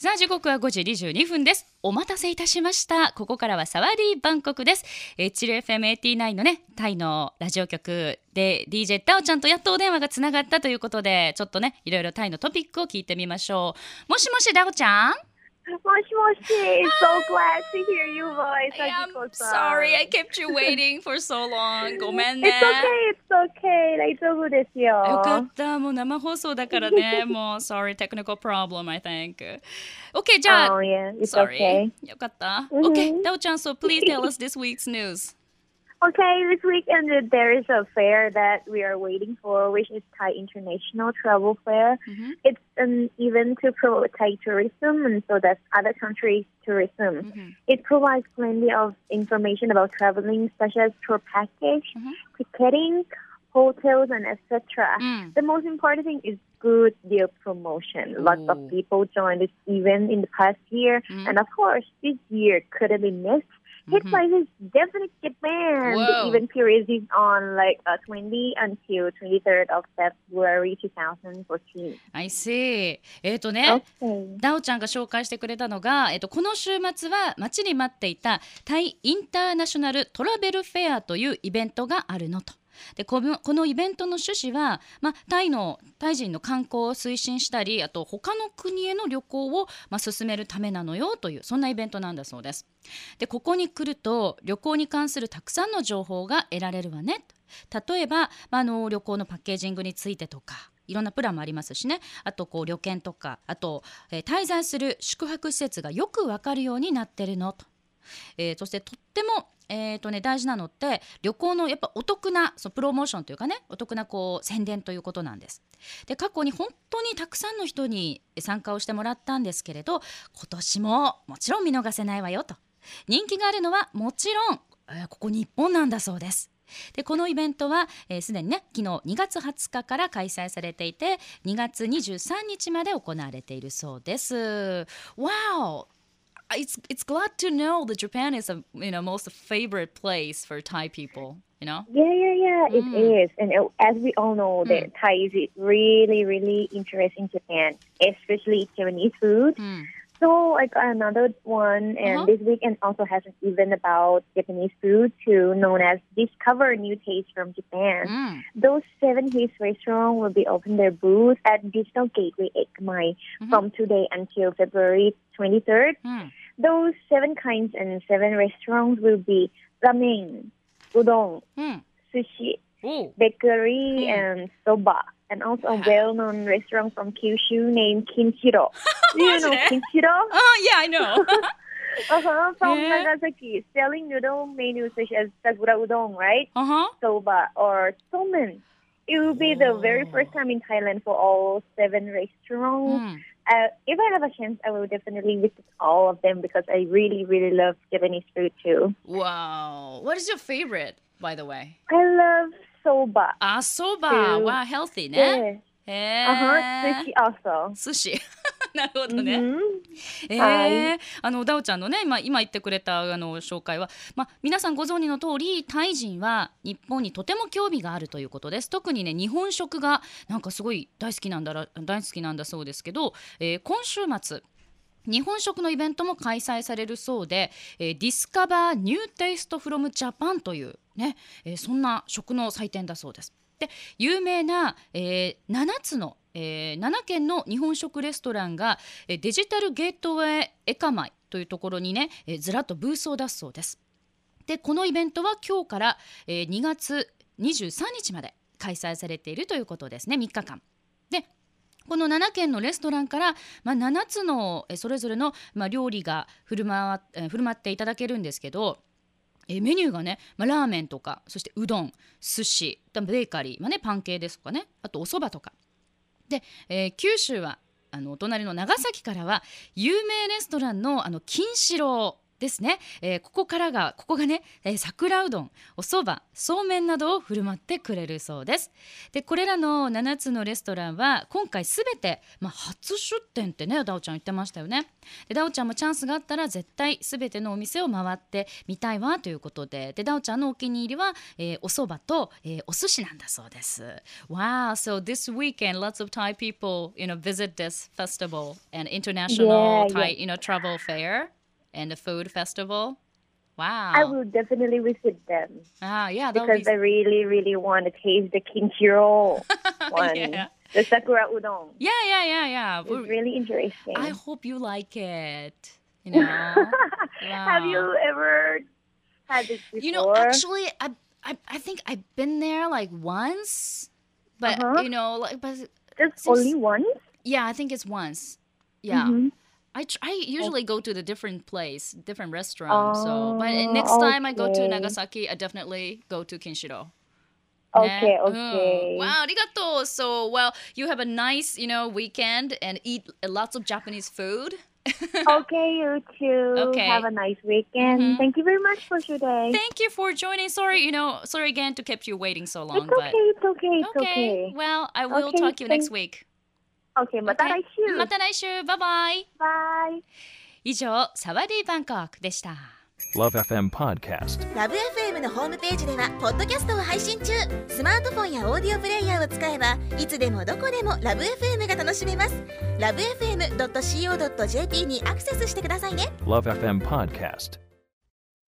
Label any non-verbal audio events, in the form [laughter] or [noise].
さあ時刻は5時22分です。お待たせいたしました。ここからはサワディバンコクです。えチル FM89 のねタイのラジオ局で DJ ダオちゃんとやっとお電話がつながったということでちょっとねいろいろタイのトピックを聞いてみましょう。もしもしダオちゃん？Moshi Moshi, so glad to hear your voice. I'm Hajiko-san. sorry I kept you waiting for so long ごめんね It's okay, it's okay. 大丈夫ですよ。よかったもう生放送だからねもう sorry [laughs] technical problem I think OK じゃあ Oh, yeah, it's Sorry. okay. よかった。うん OK、ダオちゃん、so please tell us this week's news. Okay, this weekend uh, there is a fair that we are waiting for, which is Thai International Travel Fair. Mhm. It's an event to promote Thai tourism, and so that's other countries' tourism. Mhm. It provides plenty of information about traveling, such as tour package, Mhm. ticketing, hotels, and etc. うん。The most important thing is good deal promotion. Lots of people joined this event in the past year, Mm. and of course, this year couldn't be missed. Hit Mhm. prices definitely Japan. Whoa. The event period is on like uh, 20 until 23rd of February 2014. I see. えっ、とね.ダオちゃんが紹介してくれたのが、えっと、この週末は待ちに待っていたタイインターナショナルトラベルフェアというイベントがあるのと。でこのこのイベントの趣旨は、まあ、タイのタイ人の観光を推進したりあと他の国への旅行を、まあ、進めるためなのよというそんなイベントなんだそうです。でここに来ると旅行に関するたくさんの情報が得られるわね。例えば、まあ、の旅行のパッケージングについてとかいろんなプランもありますしね。あとこう旅券とかあと、えー滞在する宿泊施設がよくわかるようになってるのと、えーそしてとってもえーとね、大事なのって旅行のやっぱお得なそうプロモーションというかねお得なこう宣伝ということなんです。で過去に本当にたくさんの人に参加をしてもらったんですけれど今年ももちろん見逃せないわよと人気があるのはもちろん、えーここ日本なんだそうです。でこのイベントはすで、既にね昨日2月20日から開催されていて2月23日まで行われているそうです。Wow! It's it's glad to know that Japan is a you know most favorite place for Thai people. You know. Yeah, yeah, yeah, it Mm. is. And uh, as we all know, that Thai is really, really interested in Japan, especially Japanese food. うん。so I got another one, and uh-huh. this weekend also has an event about Japanese food too, known as Discover New Taste from Japan. Mm. Those seven taste restaurants will be open their booth at Digital Gateway Ekamai mm-hmm. from today until February 23rd. Mm. Those seven kinds and seven restaurants will be ramen, udon, mm. sushi, Ooh. bakery, mm. and soba, and also a well-known restaurant from Kyushu named Kinchiro. [laughs] you know kimchiro? Oh yeah, I know. [laughs] uh-huh, from yeah. Nagasaki, selling noodle menus such as sakura udon, right? Uh-huh. Soba or somen. It will be oh. the very first time in Thailand for all seven restaurants. Mm. Uh, if I have a chance, I will definitely visit all of them because I really, really love Japanese food too. Wow. What is your favorite, by the way? I love soba. Ah, soba. Too. Wow, healthy, ne? Yeah. Uh-huh. yeah. Uh huh. Sushi also. Sushi. [laughs] [laughs] なるほどね。Mhm. えーはいあのダオちゃんのね今今言ってくれたあの紹介は、まあ、皆さんご存知の通りタイ人は日本にとても興味があるということです特にね日本食がなんかすごい大好きなんだら大好きなんだそうですけど、えー今週末日本食のイベントも開催されるそうで、えー、 Discover New Taste from Japan というね、えーそんな食の祭典だそうです。で有名な、えー7つの、えー7軒の日本食レストランが、デジタルゲートウェイエカマイというところにね、えーずらっとブースを出すそうです。でこのイベントは今日から、えー2月23日まで開催されているということですね3日間。でこの7軒のレストランから、まあ、7つのそれぞれの、まあ、料理が振る舞振る舞っていただけるんですけどえメニューがね、まあ、ラーメンとかそしてうどん寿司ベーカリー、まあね、パン系ですとかねあとお蕎麦とかで、えー九州はあのお隣の長崎からは有名レストランのあの金四郎。ですね、えーここからがここがね、えー桜うどんお蕎麦そうめんなどを振る舞ってくれるそうです。でこれらの7つのレストランは今回すべて、まあ、初出店ってねダオちゃん言ってましたよね。でダオちゃんもチャンスがあったら絶対すべてのお店を回ってみたいわということで。でダオちゃんのお気に入りは、えーお蕎麦と、えーお寿司なんだそうです。Wow so this weekend lots of Thai people you know visit this festival and international Yeah, Thai yeah. you know travel fair and the food festival Wow I will definitely visit them Ah, yeah, because would I really, really want to taste the kimchi roll [laughs] one, Yeah. the sakura udon. Yeah, yeah, yeah, yeah. It's We're- really interesting. I hope you like it. You [laughs] know. Have you ever had this before? You know, actually, I, I, I think I've been there like once, but Uh-huh. you know, like, but just only once. yeah, I think it's once. Yeah. Mhm. I, tr- I usually go to the different place, different restaurant. so, but Oh, next time I go to. Nagasaki, I definitely go to Kinshiro. Okay, Yeah. okay. Mm. Wow, arigato. So, well, you have a nice, you know, weekend and eat lots of Japanese food. [laughs] okay, you too. Okay. Have a nice weekend. Mhm. Thank you very much for today. Thank you for joining. Sorry, you know, sorry again to keep you waiting so long, it's okay, it's okay, it's but okay. Well, I will Okay, talk to you next week. Okay, また来週。また来週。バイバイ。Bye. 以上、サワディーバンコクでした。Love FM Podcast. ラブ f m のホームページではポッドキャストを配信中スマートフォンやオーディオプレイヤーを使えばいつでもどこでもラブ f m が楽しめますラブ FM.co.jp にアクセスしてくださいね Love FM Podcast.